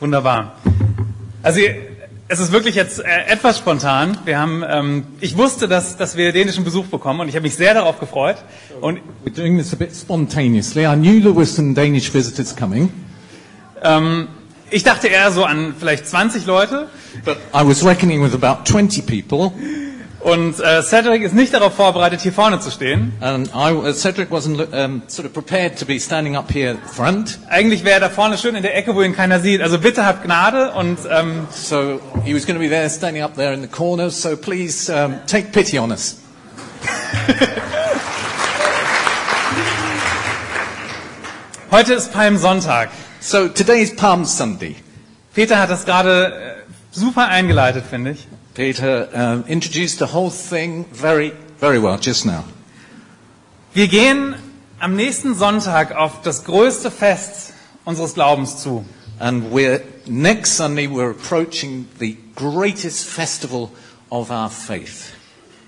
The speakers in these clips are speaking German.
Wunderbar. Also es ist wirklich jetzt äh, etwas spontan. Wir haben, ähm, ich wusste, dass, dass wir dänischen Besuch bekommen und ich habe mich sehr darauf gefreut. Und We're doing this a bit spontaneously. I knew there were some Danish visitors coming, ähm, ich dachte eher so an vielleicht 20 Leute. but I was reckoning with about 20 people, Und äh, Cedric ist nicht darauf vorbereitet, hier vorne zu stehen. and I, uh, Cedric wasn't um, sort of prepared to be standing up here front, Eigentlich wäre er da vorne schön in der Ecke, wo ihn keiner sieht. Also bitte habt Gnade und ähm, so he was going to be there, standing up there in the corner. So please um, take pity on us. heute ist Palmsonntag. So today is Palm Sunday. Peter hat das gerade äh, super eingeleitet, finde ich. Peter um, introduced the whole thing very, very well just now. Wir gehen am nächsten Sonntag auf das größte Fest unseres Glaubens zu. And we're, next Sunday, we're approaching the greatest festival of our faith.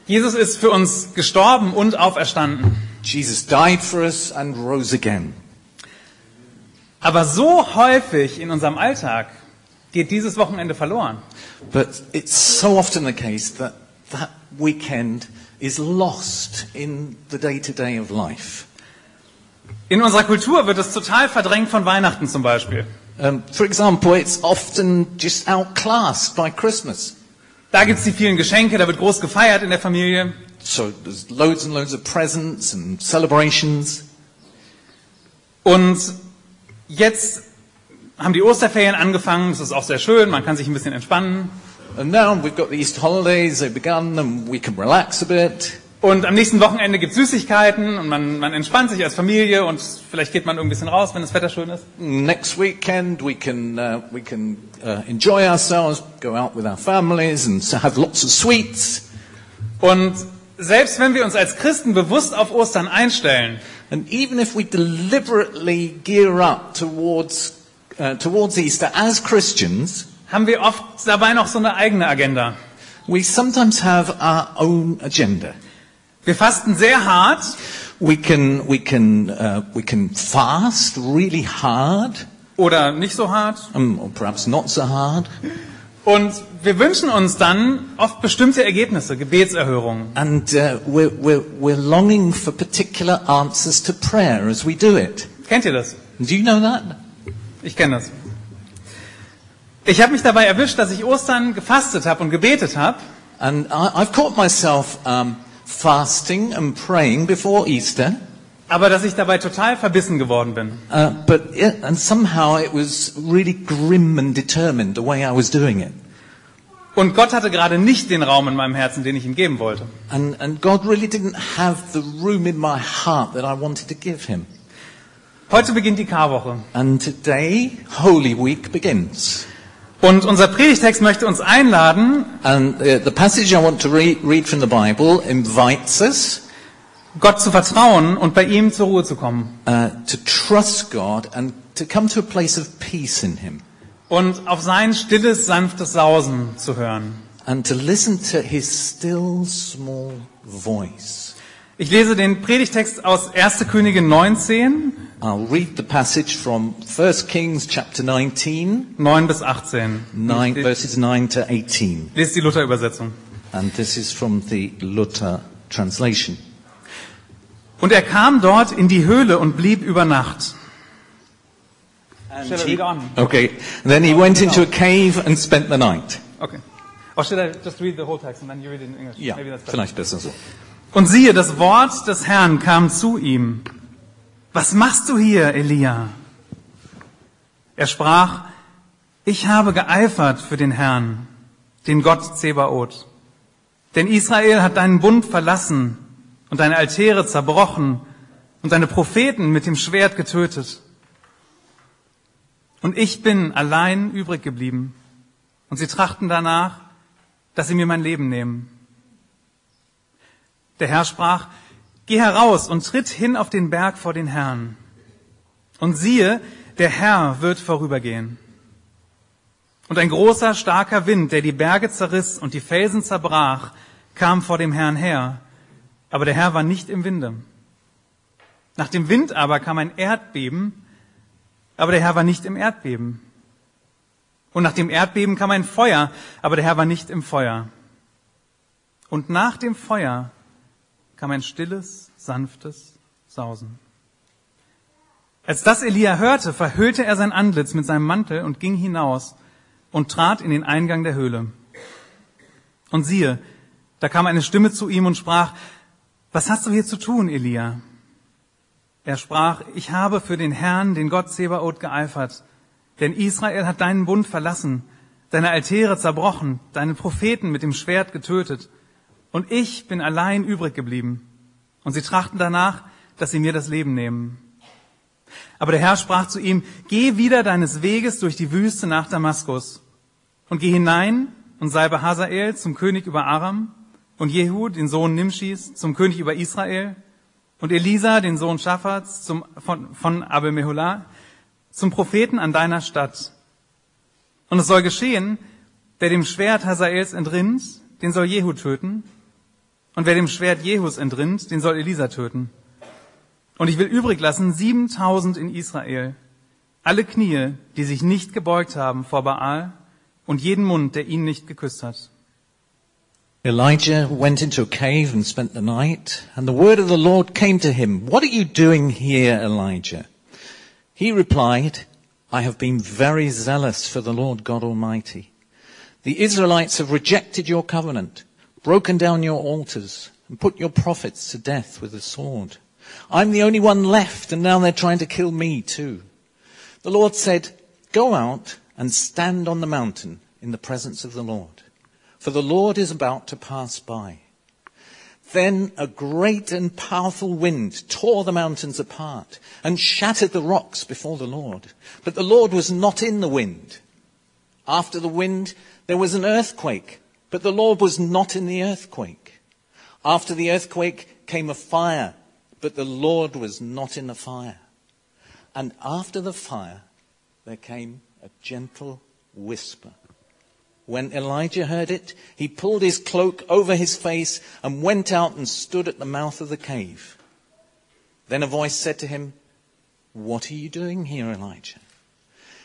Jesus ist für uns gestorben und auferstanden. Jesus died for us and rose again. Aber so häufig in unserem Alltag geht dieses Wochenende verloren. But it's so often the case that that weekend is lost in the day to day of life. In unserer Kultur wird es total verdrängt von Weihnachten zum Beispiel. Um, for example, it's often just outclassed by Christmas. Da gibt's die vielen Geschenke, da wird groß gefeiert in der Familie. So there's loads and loads of presents and celebrations. Und jetzt haben die Osterferien angefangen, das ist auch sehr schön, man kann sich ein bisschen entspannen. And now we've got the Easter holidays, they've begun, and we can relax a bit. Und am nächsten Wochenende gibt's Süßigkeiten und man, man entspannt sich als Familie und vielleicht geht man irgendwie ein bisschen raus, wenn das Wetter schön ist. Next weekend we can uh, we can uh, enjoy ourselves, go out with our families, and have lots of sweets. Und selbst wenn wir uns als Christen bewusst auf Ostern einstellen, And even if we deliberately gear up towards uh, towards Easter as Christians, haben wir oft dabei noch so eine eigene Agenda. we sometimes have our own agenda. Wir fasten sehr hart We can we can uh, we can fast really hard, oder nicht so hart. um, or perhaps not so hard, Und wir wünschen uns dann oft bestimmte Ergebnisse, Gebetserhörungen. and uh, we're, we're we're longing for particular answers to prayer as we do it. Kennt ihr das? Do you know that? Ich kenne das. Ich habe mich dabei erwischt, dass ich Ostern gefastet habe und gebetet habe. And I've caught myself um, fasting and praying before Easter, aber dass ich dabei total verbissen geworden bin. uh, but it, and somehow it was really grim and determined the way I was doing it. Und Gott hatte gerade nicht den Raum in meinem Herzen, den ich ihm geben wollte. And, and God really didn't have the room in my heart that I wanted to give Him. Heute beginnt die Karwoche. And today, Holy Week begins. Und unser Predigtext möchte uns einladen, And uh, the passage I want to re- read from the Bible invites us Gott zu vertrauen und bei ihm zur Ruhe zu kommen. uh, to trust God and to come to a place of peace in Him. Und auf sein stilles, sanftes Sausen zu hören. and to listen to his still small voice. Ich lese den Predigtext aus 1. Könige 19, I'll read the passage from 1 Kings chapter 19, 9 bis 18. 9, Ich verses 9 to 18. lese die Luther-Übersetzung. And this is from the Luther translation. Und er kam dort in die Höhle und blieb über Nacht. I he- read on? okay, then he went into a cave and spent the night. Okay. Or should I just read the whole text and then you read it in English? Ja, Maybe that's better. vielleicht besser so. Und siehe, das Wort des Herrn kam zu ihm. Was machst du hier, Elia? Er sprach, ich habe geeifert für den Herrn, den Gott Zebaoth. Denn Israel hat deinen Bund verlassen und deine Altäre zerbrochen und deine Propheten mit dem Schwert getötet. Und ich bin allein übrig geblieben. Und sie trachten danach, dass sie mir mein Leben nehmen. Der Herr sprach, geh heraus und tritt hin auf den Berg vor den Herrn. Und siehe, der Herr wird vorübergehen. Und ein großer, starker Wind, der die Berge zerriss und die Felsen zerbrach, kam vor dem Herrn her. Aber der Herr war nicht im Winde. Nach dem Wind aber kam ein Erdbeben, aber der Herr war nicht im Erdbeben. Und nach dem Erdbeben kam ein Feuer, aber der Herr war nicht im Feuer. Und nach dem Feuer kam ein stilles, sanftes Sausen. Als das Elia hörte, verhüllte er sein Antlitz mit seinem Mantel und ging hinaus und trat in den Eingang der Höhle. Und siehe, da kam eine Stimme zu ihm und sprach, was hast du hier zu tun, Elia? Er sprach, ich habe für den Herrn, den Gott Zebaoth, geeifert, denn Israel hat deinen Bund verlassen, deine Altäre zerbrochen, deine Propheten mit dem Schwert getötet, und ich bin allein übrig geblieben. Und sie trachten danach, dass sie mir das Leben nehmen. Aber der Herr sprach zu ihm, geh wieder deines Weges durch die Wüste nach Damaskus und geh hinein und sei bei Hazael zum König über Aram und Jehu, den Sohn Nimschis, zum König über Israel und Elisa, den Sohn Schaffats, zum, von, von Abel Meholah, zum Propheten an deiner Stadt. Und es soll geschehen, wer dem Schwert Hazaels entrinnt, den soll Jehu töten. Und wer dem Schwert Jehus entrinnt, den soll Elisa töten. Und ich will übrig lassen 7000 in Israel, alle Knie, die sich nicht gebeugt haben vor Baal und jeden Mund, der ihn nicht geküsst hat. Elijah went into a cave and spent the night, and the word of the Lord came to him, What are you doing here, Elijah? He replied, I have been very zealous for the Lord God Almighty. The Israelites have rejected your covenant, broken down your altars, and put your prophets to death with the sword. I'm the only one left, and now they're trying to kill me too. The Lord said, Go out and stand on the mountain in the presence of the Lord, for the Lord is about to pass by. Then a great and powerful wind tore the mountains apart and shattered the rocks before the Lord. But the Lord was not in the wind. After the wind, there was an earthquake, but the Lord was not in the earthquake. After the earthquake came a fire, but the Lord was not in the fire. And after the fire, there came a gentle whisper. When Elijah heard it, he pulled his cloak over his face and went out and stood at the mouth of the cave. Then a voice said to him, What are you doing here, Elijah?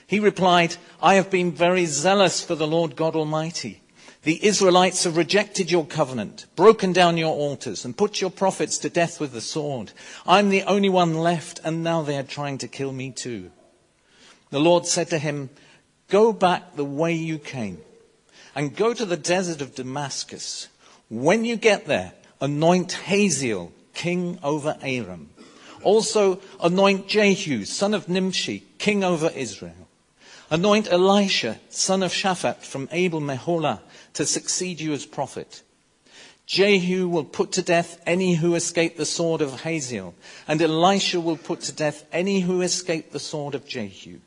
He replied, I have been very zealous for the Lord God Almighty. The Israelites have rejected your covenant, broken down your altars, and put your prophets to death with the sword. I'm the only one left, and now they are trying to kill me too. The Lord said to him, Go back the way you came and go to the desert of Damascus. When you get there, anoint Hazael, king over Aram. Also anoint Jehu, son of Nimshi, king over Israel. Anoint Elisha, son of Shaphat from Abel Meholah, to succeed you as prophet. Jehu will put to death any who escape the sword of Hazael, and Elisha will put to death any who escape the sword of Jehu.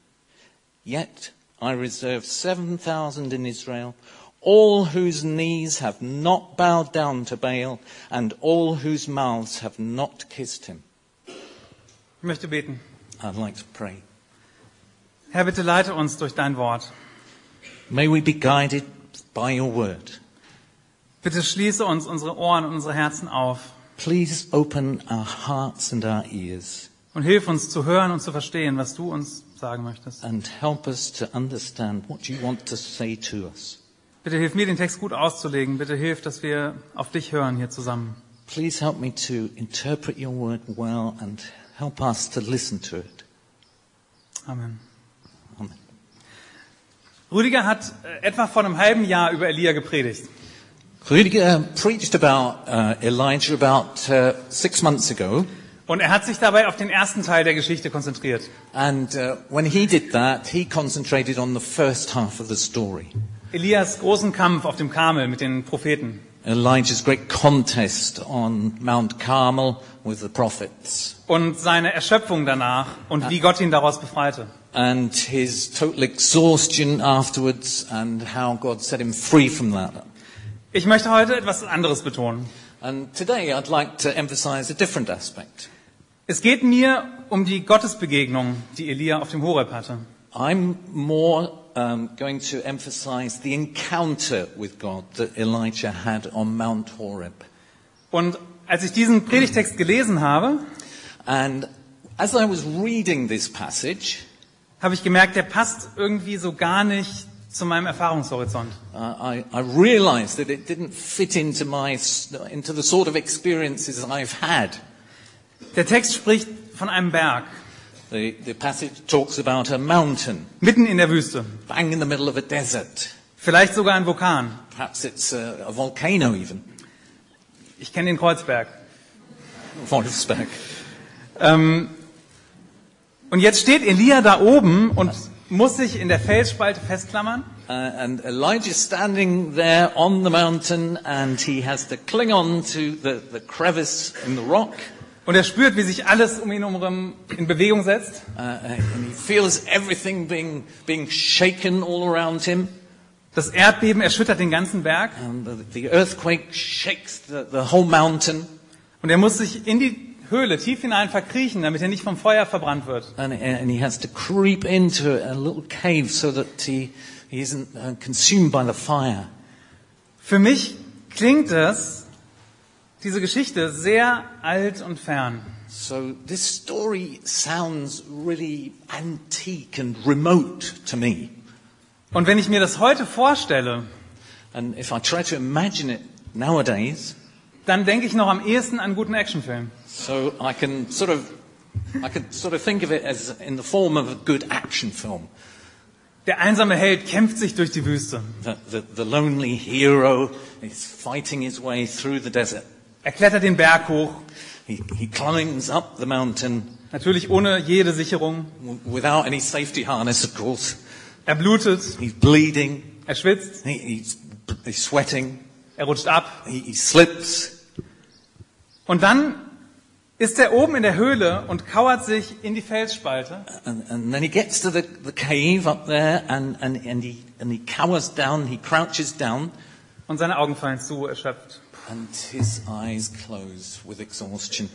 Yet I reserve 7,000 in Israel, all whose knees have not bowed down to Baal, and all whose mouths have not kissed him. Ich möchte beten. I'd like to pray. Herr, bitte leite uns durch dein Wort. May we be guided by your word. Bitte schließe uns unsere Ohren und unsere Herzen auf Please open our hearts and our ears und hilf uns zu hören und zu verstehen, was du uns sagen möchtest. and help us to understand what you want to say to us. Bitte hilf mir, den Text gut auszulegen. Bitte hilf, dass wir auf dich hören hier zusammen. Please help me to interpret your word well and help us to listen to it. Amen. Amen. Rüdiger hat äh, etwa vor einem halben Jahr über Elia gepredigt. Rüdiger preached about uh, Elijah about uh, six months ago, Und er hat sich dabei auf den ersten Teil der Geschichte konzentriert. and uh, when he did that, he concentrated on the first half of the story. Elias großen Kampf auf dem Karmel mit den Propheten. Elijah's great contest on Mount Carmel with the prophets, Und seine Erschöpfung danach und wie Gott ihn daraus befreite. And his total exhaustion afterwards, and how God set him free from that. Ich möchte heute etwas anderes betonen. And today, I'd like to emphasize a different aspect. Es geht mir um die Gottesbegegnung, die Elia auf dem Horeb hatte. I'm more um, going to emphasize the encounter with God that Elijah had on Mount Horeb. Und als ich diesen Predigtext gelesen habe, And as I was reading this passage, habe ich gemerkt, der passt irgendwie so gar nicht zu meinem Erfahrungshorizont. Uh, I, I realized that it didn't fit into my, s- into the sort of experiences I've had. Der Text spricht von einem Berg, The, the passage talks about a mountain, mitten in der Wüste. bang in the middle of a desert. Vielleicht sogar ein Vulkan. Perhaps it's a, a volcano even. Ich kenne den Kreuzberg. Wolfsberg. Ähm, und jetzt steht Elia da oben und muss sich in der Felsspalte festklammern. Uh, and Elijah's standing there on the mountain and he has to cling on to the, the crevice in the rock. Und er spürt, wie sich alles um ihn herum in Bewegung setzt. Uh, and he feels everything being, being shaken all around him. Das Erdbeben erschüttert den ganzen Berg. And the, the earthquake shakes the, the whole mountain. Und er muss sich in die Höhle tief hinein verkriechen, damit er nicht vom Feuer verbrannt wird. And, and he has to creep into a little cave so that he, he isn't uh, consumed by the fire. Für mich klingt das, diese Geschichte, sehr alt und fern. So this story sounds really antique and remote to me. Und wenn ich mir das heute vorstelle, And if I try to imagine it nowadays, dann denke ich noch am ehesten an einen guten Actionfilm. So I can sort of, I could sort of think of it as in the form of a good action film. Der einsame Held kämpft sich durch die Wüste. The, the, the lonely hero is fighting his way through the desert. Er klettert den Berg hoch, He, he climbs up the mountain natürlich ohne jede Sicherung. without any safety harness, of course. Er blutet, He's bleeding. er schwitzt, He, he's, he's sweating. er rutscht ab. He, he slips. Und dann ist er oben in der Höhle und kauert sich in die Felsspalte. And, and then he gets to the, the cave up there and, and, and, he, and he cowers down, he crouches down, Und seine Augen fallen zu, erschöpft. and his eyes close with exhaustion.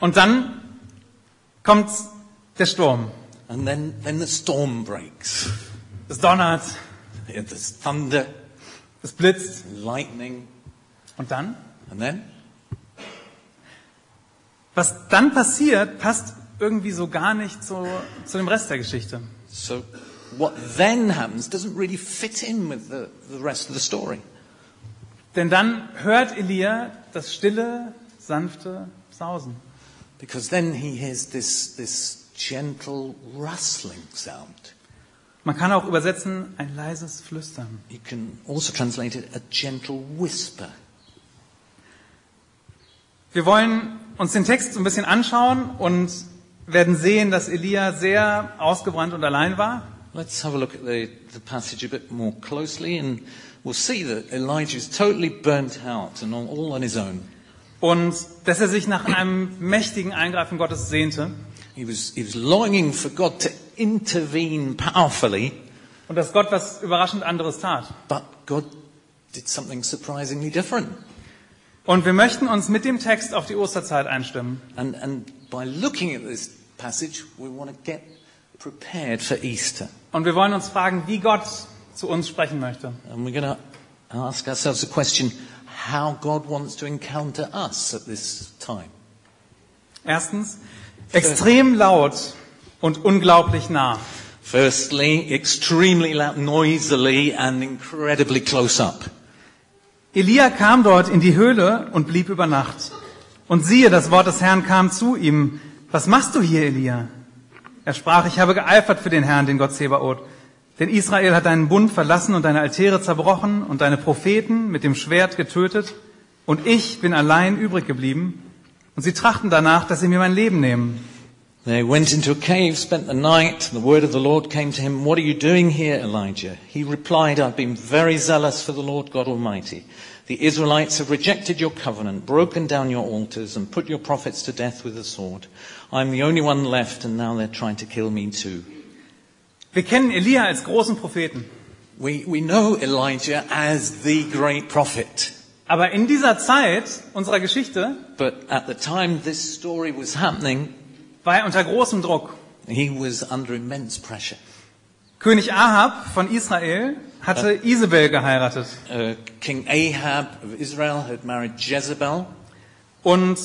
Und dann kommt der Sturm. And then, then the storm breaks. Es donnert, There's thunder, es blitzt. lightning, Und dann? and then Was dann passiert, passt irgendwie so gar nicht zu, zu dem Rest der Geschichte. So what then happens doesn't really fit in with the, the rest of the story. Denn dann hört Elia das stille, sanfte Sausen. Because then he hears this, this gentle rustling sound. Man kann auch übersetzen, ein leises Flüstern. You can also translate it a gentle whisper. Wir wollen uns den Text so ein bisschen anschauen und werden sehen, dass Elia sehr ausgebrannt und allein war. Let's have a look at the, the passage a bit more closely and we'll see that Elijah is totally burnt out and all, all on his own. Und dass er sich nach einem mächtigen Eingreifen Gottes sehnte He was, he was longing for God to intervene powerfully, und dass Gott was überraschend anderes tat. but God did something surprisingly different. Und wir möchten uns mit dem Text auf die Osterzeit einstimmen. And, and by looking at this passage, we want to get prepared for Easter. Und wir wollen uns fragen, wie Gott zu uns sprechen möchte. And we're going to ask ourselves the question how God wants to encounter us at this time. Erstens, extrem laut und unglaublich nah. Firstly, extremely loud, noisily, and incredibly close up. Elia kam dort in die Höhle und blieb über Nacht. Und siehe, das Wort des Herrn kam zu ihm. Was machst du hier, Elia? Er sprach, ich habe geeifert für den Herrn, den Gott Zebaoth. Denn Israel hat deinen Bund verlassen und deine Altäre zerbrochen und deine Propheten mit dem Schwert getötet. Und ich bin allein übrig geblieben. Und sie trachten danach, dass sie mir mein Leben nehmen. They went into a cave, spent the night. The word of the Lord came to him, What are you doing here, Elijah? He replied, I've been very zealous for the Lord God Almighty. The Israelites have rejected your covenant, broken down your altars, and put your prophets to death with the sword. I'm the only one left, and now they're trying to kill me too. Wir kennen Elia als großen Propheten. We, we know Elijah as the great prophet. Aber in dieser Zeit unserer Geschichte But at the time this story was happening, war er unter großem Druck. he was under immense pressure. König Ahab von Israel hatte Isabel geheiratet. Uh, King Ahab of Israel had married Jezebel, Und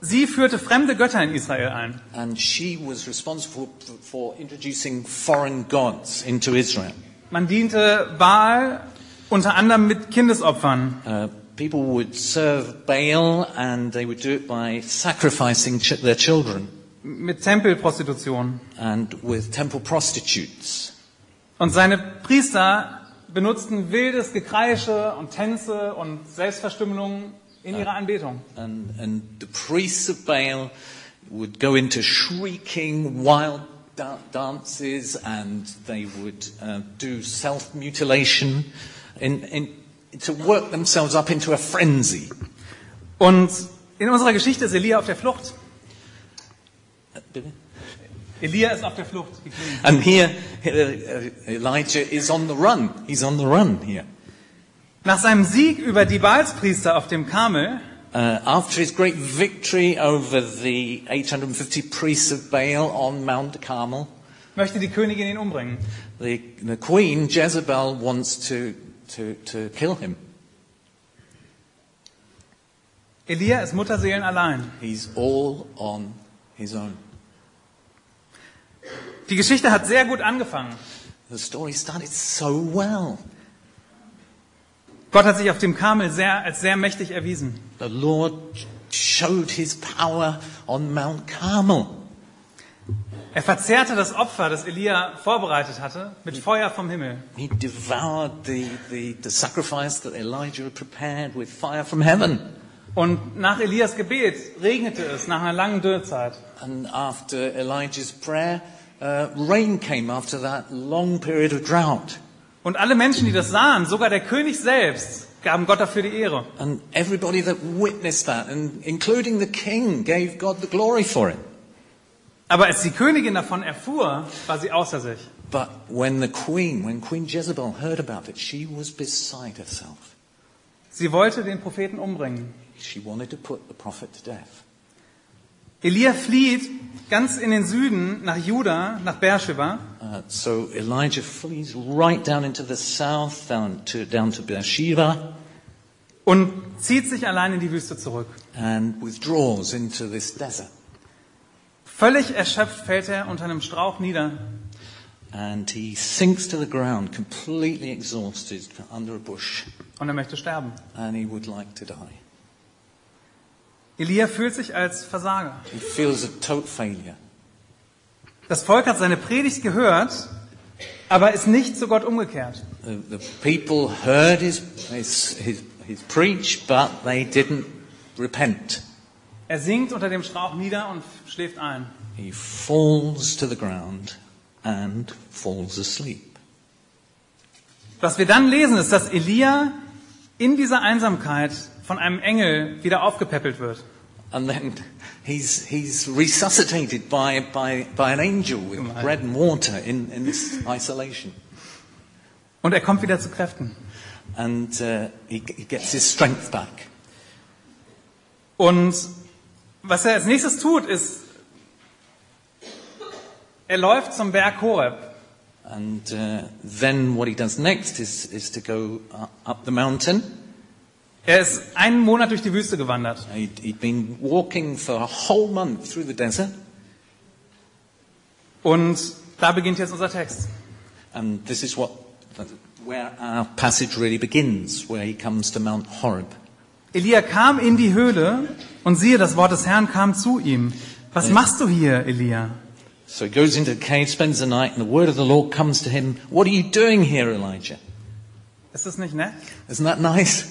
sie führte fremde Götter in Israel ein. and she was responsible for, for introducing foreign gods into Israel. Man diente Baal unter anderem mit Kindesopfern. Uh, people would serve Baal and they would do it by sacrificing ch- their children mit Tempelprostitution. and with temple prostitutes. Und seine Priester benutzten wildes Gekreische und Tänze und Selbstverstümmelung in ihrer Anbetung. And, and the priests of Baal would go into shrieking, wild da- dances, and they would uh, do self-mutilation in, in, to work themselves up into a frenzy. Und in unserer Geschichte ist Elia auf der Flucht. Elia ist auf der Flucht. And here, Elijah is on the run. He's on the run here. Nach seinem Sieg über die Baalspriester auf dem Karmel Uh, after his great victory over the 850 priests of Baal on Mount Carmel, möchte die Königin ihn umbringen. the, the queen Jezebel wants to, to, to kill him. Elia ist Mutterseelen allein. He's all on own. Die Geschichte hat sehr gut angefangen. The story started so well. Gott hat sich auf dem Karmel sehr, als sehr mächtig erwiesen. The Lord showed his power on Mount Carmel. Er verzehrte das Opfer, das Elia vorbereitet hatte, mit Feuer vom Himmel. He devoured the, the, the sacrifice that Elijah had prepared with fire from heaven. Und nach Elias Gebet regnete es nach einer langen Dürrzeit. And after Elijah's prayer, uh, rain came after that long period of drought. Und alle Menschen, die das sahen, sogar der König selbst, gaben Gott dafür die Ehre. And everybody that witnessed that, and including the king, gave God the glory for it. Aber als die Königin davon erfuhr, war sie außer sich. But when the queen, when Queen Jezebel heard about it, she was beside herself. Sie wollte den Propheten umbringen. She wanted to put the prophet to death. Elia flieht ganz in den Süden nach Juda, nach Beersheba. Uh, so Elijah flees right down into the south, down to, down to Beersheba, und zieht sich allein in die Wüste zurück. and withdraws into this desert. Völlig erschöpft fällt er unter einem Strauch nieder And he sinks to the ground, completely exhausted, under a bush, und er möchte sterben. and he would like to die. Elia fühlt sich als Versager. He feels a total failure. Das Volk hat seine Predigt gehört, aber ist nicht zu Gott umgekehrt. The, the people heard his, his, his, his preach, but they didn't repent. Er sinkt unter dem Strauch nieder und schläft ein. He falls to the ground and falls asleep. Was wir dann lesen, ist, dass Elia in dieser Einsamkeit von einem Engel wieder aufgepäppelt wird. And then he's, he's resuscitated by, by, by an angel with bread and water in, in this isolation. Und er kommt wieder zu Kräften. And uh, he, he gets his strength back. Und was er als nächstes tut, ist, er läuft zum Berg Horeb. And uh, then what he does next is, is to go uh, up the mountain. Er ist einen Monat durch die Wüste gewandert. He'd, he'd been walking for a whole month through the desert. Und da beginnt jetzt unser Text. And this is what, where our passage really begins, where he comes to Mount Horeb. Elia kam in die Höhle und siehe, das Wort des Herrn kam zu ihm. Was machst du hier, Elia? So he goes into the cave, spends the night, and the word of the Lord comes to him. What are you doing here, Elijah? Ist das nicht nett? Isn't that nice?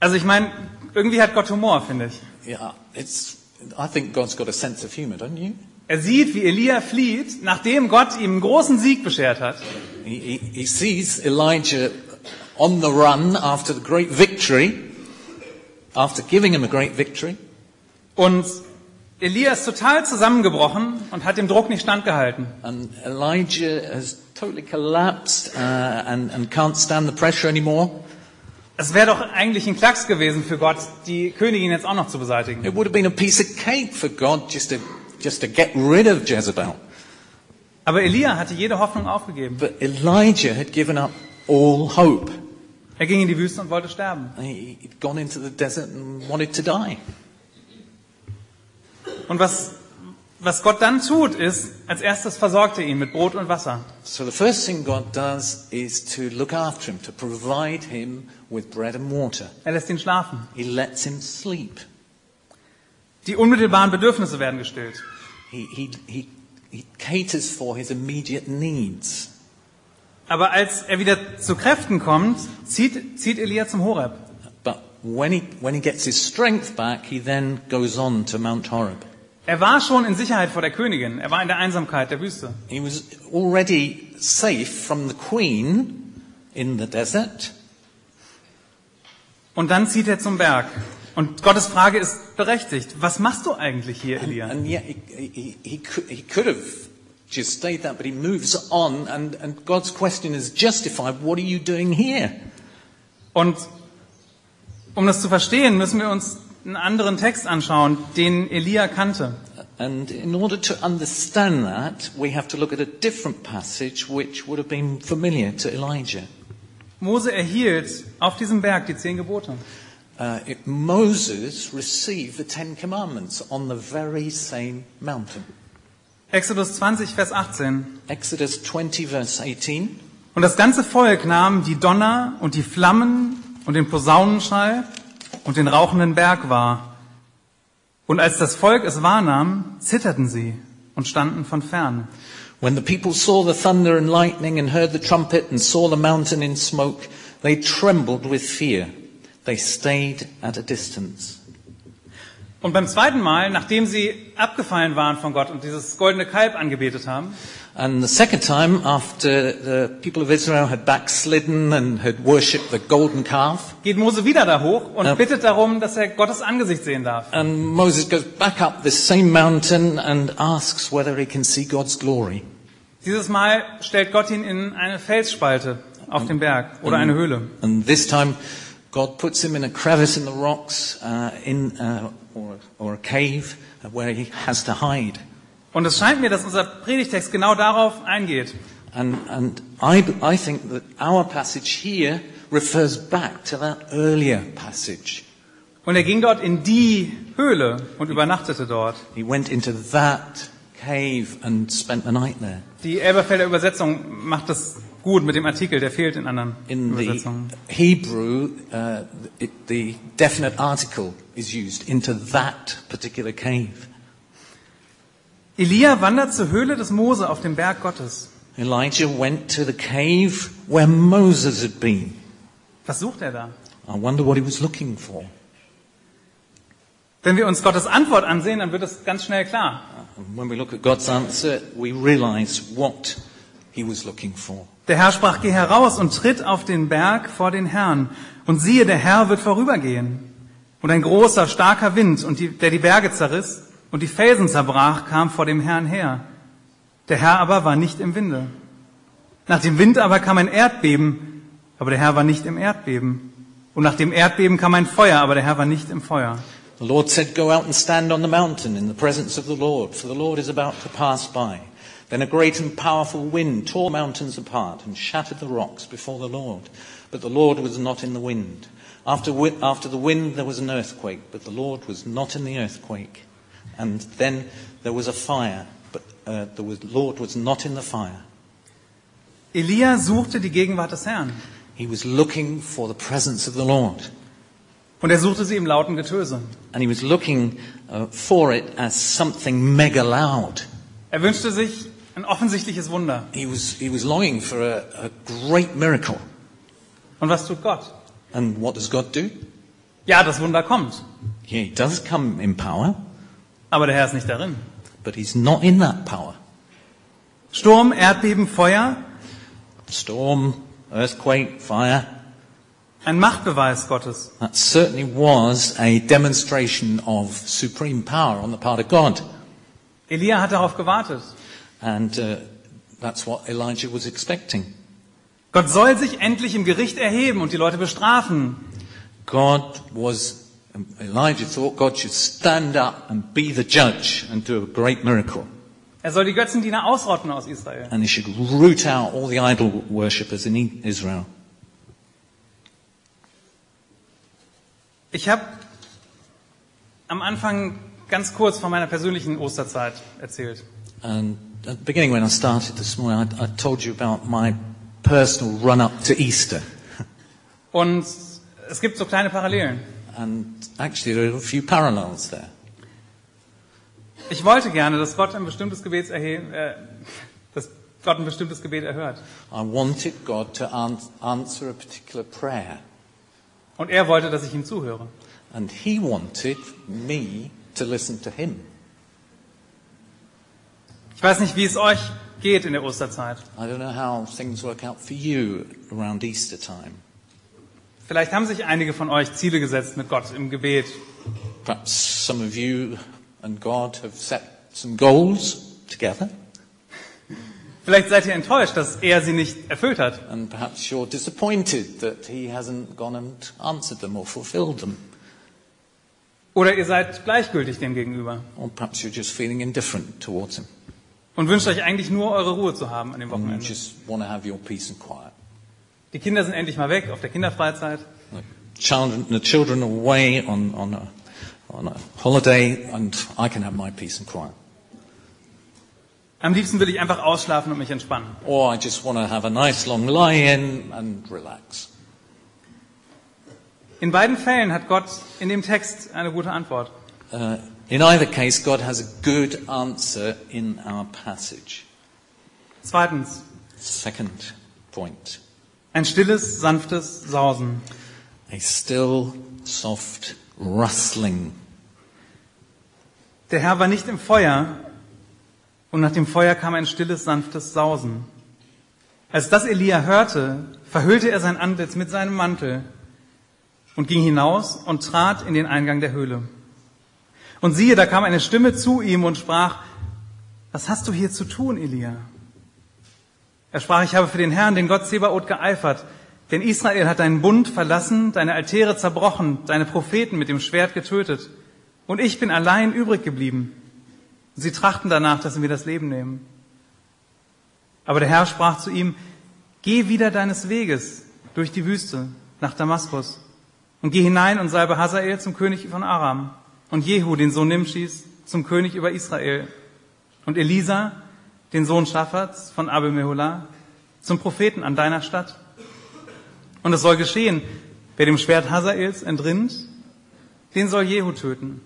Also ich meine, irgendwie hat Gott Humor, finde ich. Yeah, it's, I think God's got a sense of humor, don't you? Er sieht, wie Elia flieht, nachdem Gott ihm einen großen Sieg beschert hat. He, he, he sees Elijah on the run after the great victory, after giving him a great victory. Und Elia ist total zusammengebrochen und hat dem Druck nicht standgehalten. And Elijah has totally collapsed uh, and, and can't stand the pressure anymore. Es wäre doch eigentlich ein Klacks gewesen für Gott, die Königin jetzt auch noch zu beseitigen. It would have been a piece of cake for God just to, just to get rid of Jezebel. Aber Elia hatte jede Hoffnung aufgegeben. But Elijah had given up all hope. Er ging in die Wüste und wollte sterben. He- He'd gone into the desert and wanted to die. Und was, was Gott dann tut, ist, als erstes versorgt er ihn mit Brot und Wasser. So the first thing God does is to look after him, to provide him with bread and water. Er lässt ihn schlafen. He lets him sleep. Die unmittelbaren Bedürfnisse werden gestillt. He, he, he, he caters for his immediate needs. Aber als er wieder zu Kräften kommt, zieht, zieht Elia zum Horeb. But when he, when he gets his strength back, he then goes on to Mount Horeb. Er war schon in Sicherheit vor der Königin. Er war in der Einsamkeit der Wüste. He was already safe from the queen in the desert. Und dann zieht er zum Berg. Und Gottes Frage ist berechtigt. Was machst du eigentlich hier, Elia? And yet he, he, he, he could have just stayed that, but he moves on, and, and God's question is justified. What are you doing here? Und um das zu verstehen, müssen wir uns einen anderen Text anschauen, den Elia kannte. And in order to understand that, we have to look at a different passage which would have been familiar to Elijah. Mose erhielt auf diesem Berg die zehn Gebote. Uh, it, Moses received the Ten Commandments on the very same mountain. Exodus 20, Vers 18. Exodus 20, verse 18. Und das ganze Volk nahm die Donner und die Flammen und den Posaunenschall und den rauchenden Berg wahr. Und als das Volk es wahrnahm, zitterten sie und standen von fern. When the people saw the thunder and lightning and heard the trumpet and saw the mountain in smoke, they trembled with fear. They stayed at a distance. Und beim zweiten Mal, nachdem sie abgefallen waren von Gott und dieses goldene Kalb angebetet haben, And the second time, after the people of Israel had backslidden and had worshipped the golden calf, geht Mose wieder da hoch und Ja. bittet darum, dass er Gottes Angesicht sehen darf. and Moses goes back up this same mountain and asks whether he can see God's glory. Dieses Mal stellt Gott ihn in eine Felsspalte auf dem Berg oder eine Höhle. And this time, God puts him in a crevice in the rocks, uh, in, uh, or, or a cave, where he has to hide. Und es scheint mir, dass unser Predigtext genau darauf eingeht. And, and I, I think that our passage here refers back to that earlier passage. Und er ging dort in die Höhle und übernachtete dort. He went into that cave and spent the night there. Die Elberfelder Übersetzung macht das gut mit dem Artikel, der fehlt in anderen In the Übersetzungen. Hebrew, uh, the definite article is used into that particular cave. Elia wandert zur Höhle des Mose auf dem Berg Gottes. Elijah went to the cave where Moses had been. Was sucht er da? I wonder what he was looking for. Wenn wir uns Gottes Antwort ansehen, dann wird es ganz schnell klar. When we look at God's answer, we realize what Der Herr sprach, geh heraus und tritt auf den Berg vor den Herrn. Und siehe, der Herr wird vorübergehen. Und ein großer, starker Wind, und die, der die Berge zerriss und die Felsen zerbrach, kam vor dem Herrn her. Der Herr aber war nicht im Winde. Nach dem Wind aber kam ein Erdbeben, aber der Herr war nicht im Erdbeben. Und nach dem Erdbeben kam ein Feuer, aber der Herr war nicht im Feuer. The Lord said, Go out and stand on the mountain in the presence of the Lord, for the Lord is about to pass by. Then a great and powerful wind tore mountains apart and shattered the rocks before the Lord. But the Lord was not in the wind. After, wi- after the wind there was an earthquake, but the Lord was not in the earthquake. And then there was a fire, but uh, the Lord was not in the fire. Elia suchte die Gegenwart des Herrn. He was looking for the presence of the Lord. Und er suchte sie im lauten Getöse. And he was looking uh, for it as something mega loud. Er wünschte sich ein offensichtliches Wunder. He was, he was longing for a, a great miracle. Und was tut Gott? And what does God do? Ja, das Wunder kommt, Yeah, he does come in power, aber der Herr ist nicht darin. but he's not in that power. Sturm, Erdbeben, Feuer, Storm, earthquake, fire. ein Machtbeweis Gottes. That certainly was a demonstration of supreme power on the part of God. Elia hat darauf gewartet. And uh, that's what Elijah was expecting. Gott soll sich endlich im Gericht erheben und die Leute bestrafen. God was, Elijah thought God should stand up and be the judge and do a great miracle. Er soll die Götzendiener ausrotten aus Israel. And he should root out all the idol worshippers in I- Israel. Ich habe am Anfang ganz kurz von meiner persönlichen Osterzeit erzählt. And at the beginning, when I started this morning, I, I told you about my personal run up to Easter. Und es gibt so kleine Parallelen. And actually, there are a few parallels there. Ich wollte gerne, dass Gott ein bestimmtes Gebet erhe- äh, dass Gott ein bestimmtes Gebet erhört. I wanted God to an- answer a particular prayer, Und er wollte, dass ich ihm zuhöre. and He wanted me to listen to Him. Ich weiß nicht, wie es euch geht in der Osterzeit. I don't know how things work out for you around Easter time. Vielleicht haben sich einige von euch Ziele gesetzt mit Gott im Gebet. Perhaps some of you and God have set some goals together, Vielleicht seid ihr enttäuscht, dass er sie nicht erfüllt hat. and perhaps you're disappointed that He hasn't gone and answered them or fulfilled them. Oder ihr seid gleichgültig dem gegenüber Or perhaps you're just feeling indifferent towards Him und wünscht euch eigentlich nur eure Ruhe zu haben an dem and you Wochenende. just want to have your peace and quiet. Die Kinder sind endlich mal weg auf der Kinderfreizeit. The children, the children are away on, on, a, on a holiday, and I can have my peace and quiet. Am liebsten will ich einfach ausschlafen und mich entspannen. Or I just want to have a nice long lie-in and relax. In beiden Fällen hat Gott in dem Text eine gute Antwort. Uh, in either case, God has a good answer in our passage. Zweitens, Second point. ein stilles, sanftes Sausen. A still, soft rustling. Der Herr war nicht im Feuer und nach dem Feuer kam ein stilles, sanftes Sausen. Als das Elia hörte, verhüllte er sein Antlitz mit seinem Mantel und ging hinaus und trat in den Eingang der Höhle. Und siehe, da kam eine Stimme zu ihm und sprach, was hast du hier zu tun, Elia? Er sprach, ich habe für den Herrn, den Gott Zebaoth, geeifert, denn Israel hat deinen Bund verlassen, deine Altäre zerbrochen, deine Propheten mit dem Schwert getötet. Und ich bin allein übrig geblieben. Sie trachten danach, dass sie mir das Leben nehmen. Aber der Herr sprach zu ihm, geh wieder deines Weges durch die Wüste nach Damaskus und geh hinein und salbe Hazael zum König von Aram und Jehu, den Sohn Nimschis, zum König über Israel und Elisa, den Sohn Schaffats von Abel Meholah, zum Propheten an deiner Stadt. Und es soll geschehen, wer dem Schwert Hazaels entrinnt, den soll Jehu töten.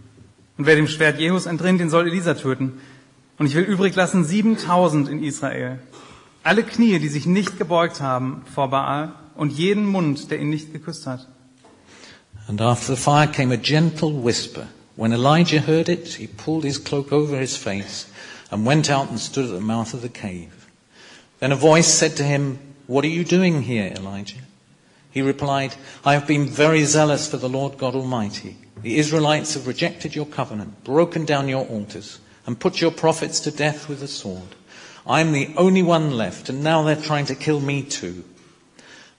Und wer dem Schwert Jehus entrinnt, den soll Elisa töten. Und ich will übrig lassen 7000 in Israel. Alle Knie, die sich nicht gebeugt haben vor Baal und jeden Mund, der ihn nicht geküsst hat. And after the fire came a gentle whisper. When Elijah heard it, he pulled his cloak over his face and went out and stood at the mouth of the cave. Then a voice said to him, What are you doing here, Elijah? He replied, I have been very zealous for the Lord God Almighty. The Israelites have rejected your covenant, broken down your altars, and put your prophets to death with the sword. I am the only one left, and now they're trying to kill me too.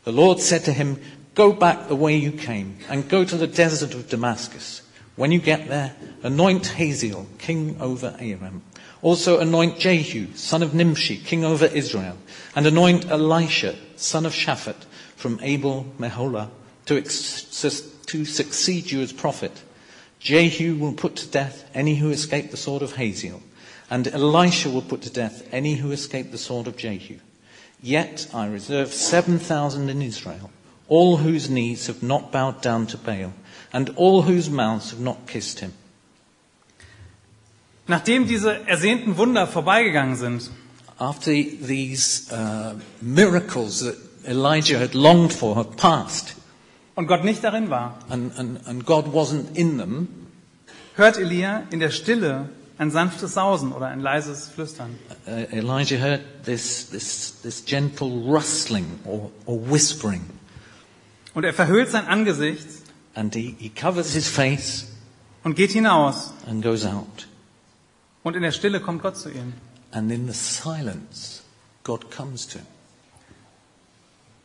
The Lord said to him, Go back the way you came, and go to the desert of Damascus. When you get there, anoint Hazael, king over Aram. Also anoint Jehu, son of Nimshi, king over Israel. And anoint Elisha, son of Shaphat, from Abel Meholah, to, ex- to succeed you as prophet. Jehu will put to death any who escape the sword of Hazael, and Elisha will put to death any who escape the sword of Jehu. Yet I reserve 7,000 in Israel, all whose knees have not bowed down to Baal, and all whose mouths have not kissed him. Nachdem diese ersehnten Wunder vorbeigegangen sind, After these uh, miracles that Elijah had longed for had passed, und Gott nicht darin war, and, and, and God wasn't in them, hört Elia in der Stille ein sanftes Sausen oder ein leises Flüstern. uh, Elijah heard this, this, this gentle rustling or, or whispering, Und er verhüllt sein Angesicht and he, he covers his face und geht hinaus. and goes out. Und in der Stille kommt Gott zu ihm. And in the silence, God comes to him.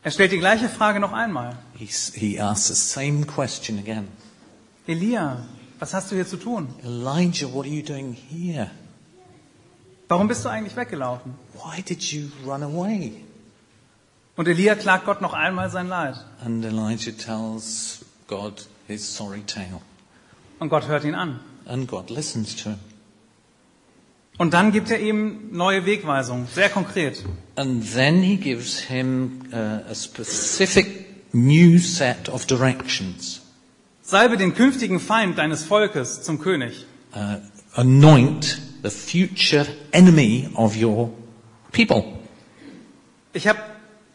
Er stellt die gleiche Frage noch einmal. He's, he asks the same question again. Elia, was hast du hier zu tun? Elijah, what are you doing here? Warum bist du eigentlich weggelaufen? Why did you run away? Und Elia klagt Gott noch einmal sein Leid. And Elijah tells God his sorry tale. Und Gott hört ihn an. and God listens to him. Und dann gibt er ihm neue Wegweisungen, sehr konkret. And then he gives him uh, a specific new set of directions. Salbe den künftigen Feind deines Volkes zum König. Uh, anoint the future enemy of your people. Ich habe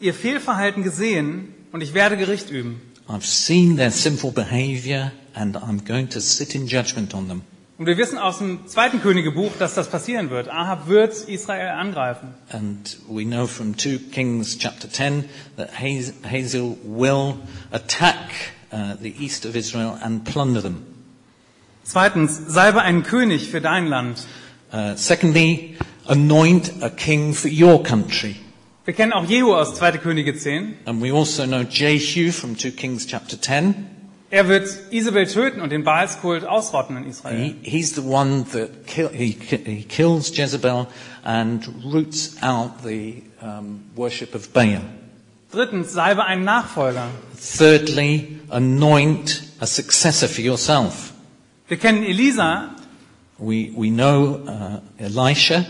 ihr Fehlverhalten gesehen und ich werde Gericht üben. I've seen their sinful behavior and I'm going to sit in judgment on them. Und wir wissen aus dem zweiten Königebuch, dass das passieren wird. Ahab wird Israel angreifen. And we know from 2 Kings chapter 10 that Haz- Hazael will attack uh, the east of Israel and plunder them. Zweitens, salbe einen König für dein Land. Uh, secondly, anoint a king for your country. Wir kennen auch Jehu aus 2. Könige 10. And we also know Jehu from 2 Kings chapter 10. Er wird Isabel töten und den Baalskult ausrotten in Israel. He, he's the one that kill, he, he kills Jezebel and roots out the um, worship of Baal. Drittens, salbe einen Nachfolger. Thirdly, anoint a successor for yourself. Wir kennen Elisa We, we know uh, Elisha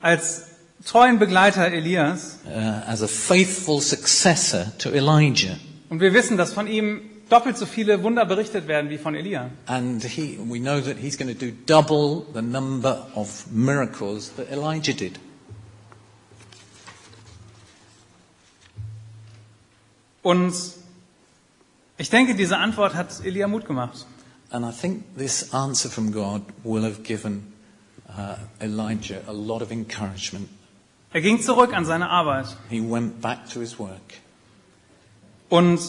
als treuen Begleiter Elias uh, as a faithful successor to Elijah. und wir wissen, dass von ihm doppelt so viele Wunder berichtet werden wie von Elia. And he, we know that he's going to do double the number of miracles that Elijah did. Und ich denke, diese Antwort hat Elia Mut gemacht. And I think this answer from God will have given uh, Elijah a lot of encouragement. Er ging zurück an seine Arbeit. He went back to his work. Und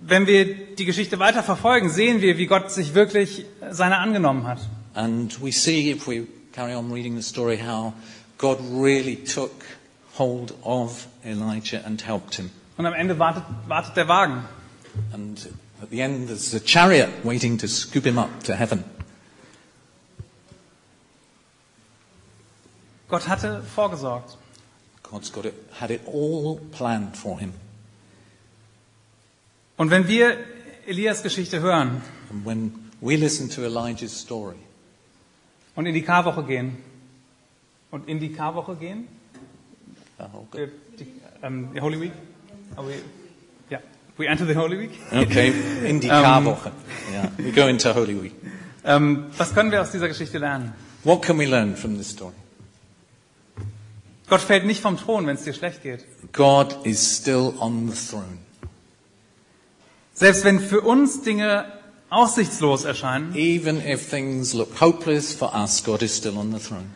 wenn wir die Geschichte weiter verfolgen, sehen wir, wie Gott sich wirklich seiner angenommen hat. And we see, if we carry on reading the story, how God really took hold of Elijah and helped him. Und am Ende wartet, wartet der Wagen. And at the end, there's a chariot waiting to scoop him up to heaven. Gott hatte vorgesorgt. God's got it, had it all planned for him. Und wenn wir Elias Geschichte hören And when we listen to Elijah's story und in die Karwoche gehen und in die Karwoche gehen, äh, die, ähm, die Holy Week, Are we, yeah, we enter the Holy Week. Okay, in die Ähm, Karwoche. Yeah, we go into Holy Week. Ähm, was können wir aus dieser Geschichte lernen? What can we learn from this story? Gott fällt nicht vom Thron, wenn es dir schlecht geht. God is still on the throne. Selbst wenn für uns Dinge aussichtslos erscheinen, Even if things look hopeless for us, God is still on the throne.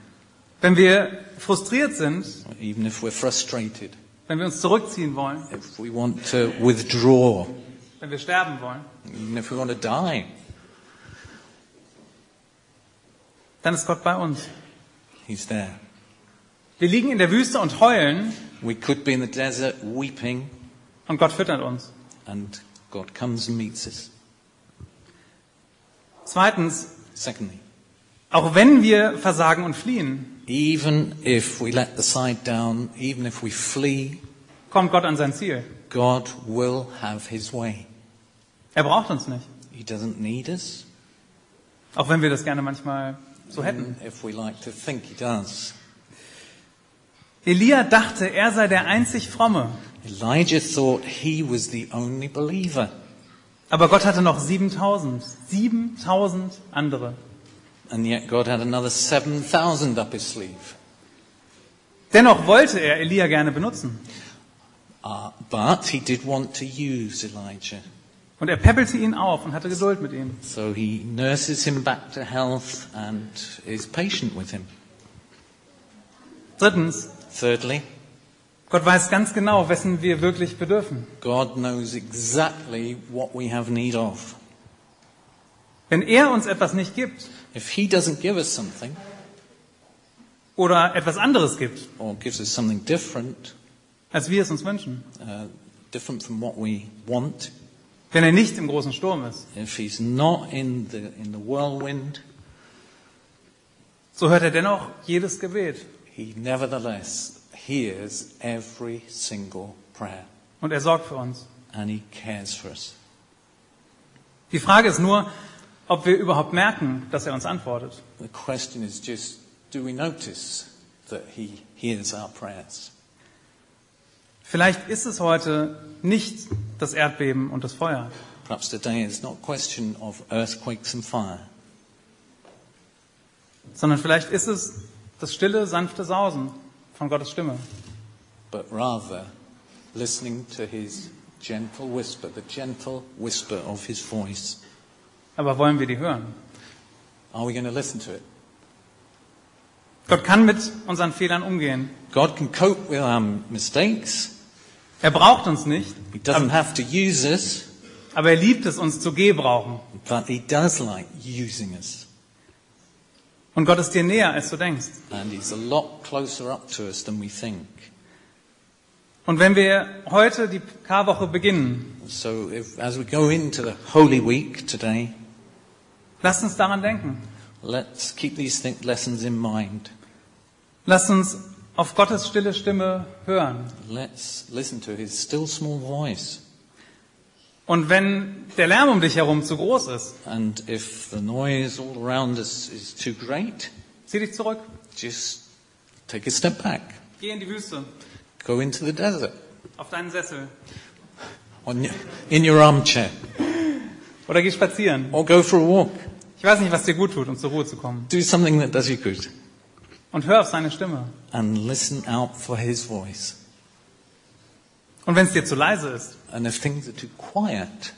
wenn wir frustriert sind, Even if we're frustrated, wenn wir uns zurückziehen wollen, if we want to withdraw, wenn wir sterben wollen, even if we want to die, dann ist Gott bei uns. He's there. Wir liegen in der Wüste und heulen We could be in the desert weeping, und Gott füttert uns. and God comes and meets us. Zweitens, Secondly, auch wenn wir versagen und fliehen, even if we let the side down, even if we flee, kommt Gott an sein Ziel. God will have his way. Er braucht uns nicht. He doesn't need us, Auch wenn wir das gerne manchmal so hätten. if we like to think he does. Elia dachte, er sei der einzig Fromme. Elijah thought he was the only believer, Aber Gott hatte noch 7000. 7000 andere. and yet God had another 7,000 up his sleeve. Dennoch wollte er Elia gerne benutzen. Uh, but he did want to use Elijah. Und er peppelte ihn auf und hatte Geduld mit ihm. So he nurses him back to health and is patient with him. Drittens, Thirdly, Gott weiß ganz genau, wessen wir wirklich bedürfen. God knows exactly what we have need of. Wenn er uns etwas nicht gibt If he doesn't give us something, oder etwas anderes gibt, or gives us something different, als wir es uns wünschen, uh, different from what we want, wenn er nicht im großen Sturm ist, if he's not in the, in the whirlwind, so hört er dennoch jedes Gebet. He nevertheless hears every single prayer. Und er sorgt für uns. And he cares for us. Die Frage ist nur, ob wir überhaupt merken, dass er uns antwortet. The question is just do we notice that He hears our prayers? Vielleicht ist es heute nicht das Erdbeben und das Feuer, Perhaps today is not question of earthquakes and fire, sondern vielleicht ist es das stille, sanfte Sausen von Gottes Stimme. but rather listening to His gentle whisper, the gentle whisper of His voice. Aber wollen wir die hören? Are we going to listen to it? Gott kann mit unseren Fehlern umgehen. God can cope with our mistakes. Er braucht uns nicht, He doesn't have to use us, aber er liebt es, uns zu gebrauchen. but He does like using us. Und Gott ist dir näher, als du denkst. And He's a lot closer up to us than we think. Und wenn wir heute die Karwoche beginnen, So if, as we go into the Holy Week today, lasst uns daran denken. let's keep these th- lessons in mind. Lasst uns auf Gottes stille Stimme hören. Let's listen to His still small voice. Und wenn der Lärm um dich herum zu groß ist, And if the noise all around us is too great, zieh dich zurück. just take a step back. Geh in die Wüste, Go into the desert, auf deinen Sessel. on your, in your armchair, Oder geh spazieren. or go for a walk. Ich weiß nicht, was dir gut tut, um zur Ruhe zu kommen. Do something that does you good. Und hör auf seine Stimme. And listen out for His voice. Und wenn es dir zu leise ist, And if things are too quiet,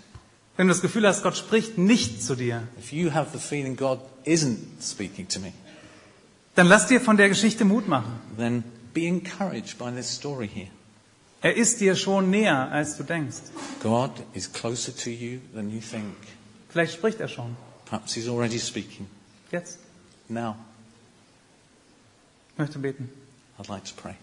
wenn du das Gefühl hast, Gott spricht nicht zu dir, if you have the feeling God isn't speaking to me, dann lass dir von der Geschichte Mut machen. then be encouraged by this story here. Er ist dir schon näher, als du denkst. God is closer to you than you think. Vielleicht spricht er schon. Perhaps He's already speaking. Jetzt. Now, Ich möchte beten. I'd like to pray.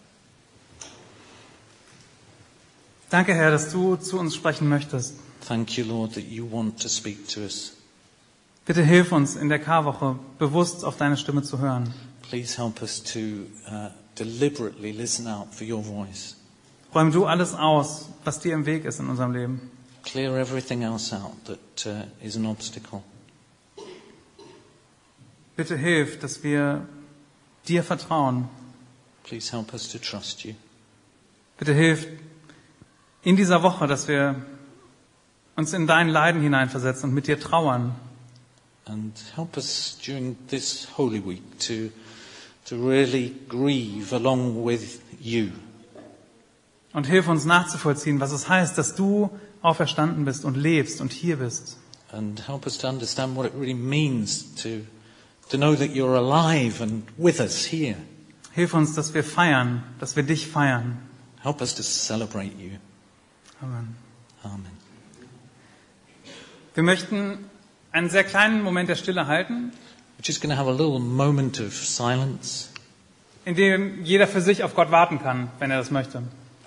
Danke, Herr, dass du zu uns sprechen möchtest. Thank you, Lord, that you want to speak to us. Bitte hilf uns in der Karwoche bewusst auf deine Stimme zu hören. Please help us to uh, deliberately listen out for your voice. Räum du alles aus, was dir im Weg ist in unserem Leben. Clear everything else out that uh, is an obstacle. Bitte hilf, dass wir dir vertrauen. Please help us to trust you. Bitte hilf in dieser Woche, dass wir uns in dein Leiden hineinversetzen und mit dir trauern. And help us during this Holy Week to, to really grieve along with you. Und hilf uns nachzuvollziehen, was es heißt, dass du auferstanden bist und lebst und hier bist. And help us to understand what it really means to, to know that you're alive and with us here. Hilf uns, dass wir feiern, dass wir dich feiern. Help us to celebrate you. Amen. Amen. Wir möchten einen sehr kleinen Moment der Stille halten, We're just going to have a little moment of silence in dem jeder für sich auf Gott warten kann, wenn er das möchte.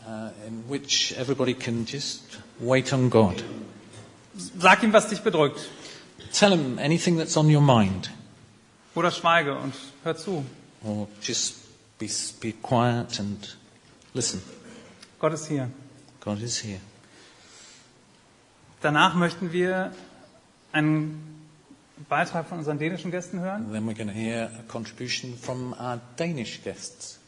uh, in which everybody can just wait on God. Sag ihm, was dich bedrückt. Tell him anything that's on your mind, Oder schweige und hör zu. or just be, be quiet and listen. Gott ist hier. God is here. Danach möchten wir einen Beitrag von unseren dänischen Gästen hören. And then we're going to hear a contribution from our Danish guests.